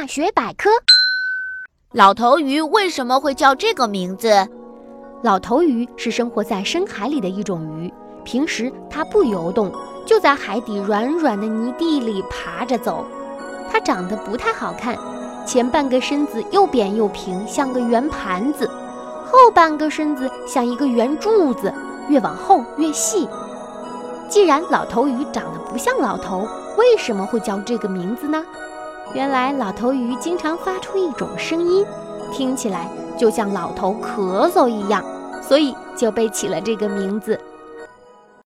大学百科：老头鱼为什么会叫这个名字？老头鱼是生活在深海里的一种鱼，平时它不游动，就在海底软软的泥地里爬着走。它长得不太好看，前半个身子又扁又平，像个圆盘子；后半个身子像一个圆柱子，越往后越细。既然老头鱼长得不像老头，为什么会叫这个名字呢？原来老头鱼经常发出一种声音，听起来就像老头咳嗽一样，所以就被起了这个名字。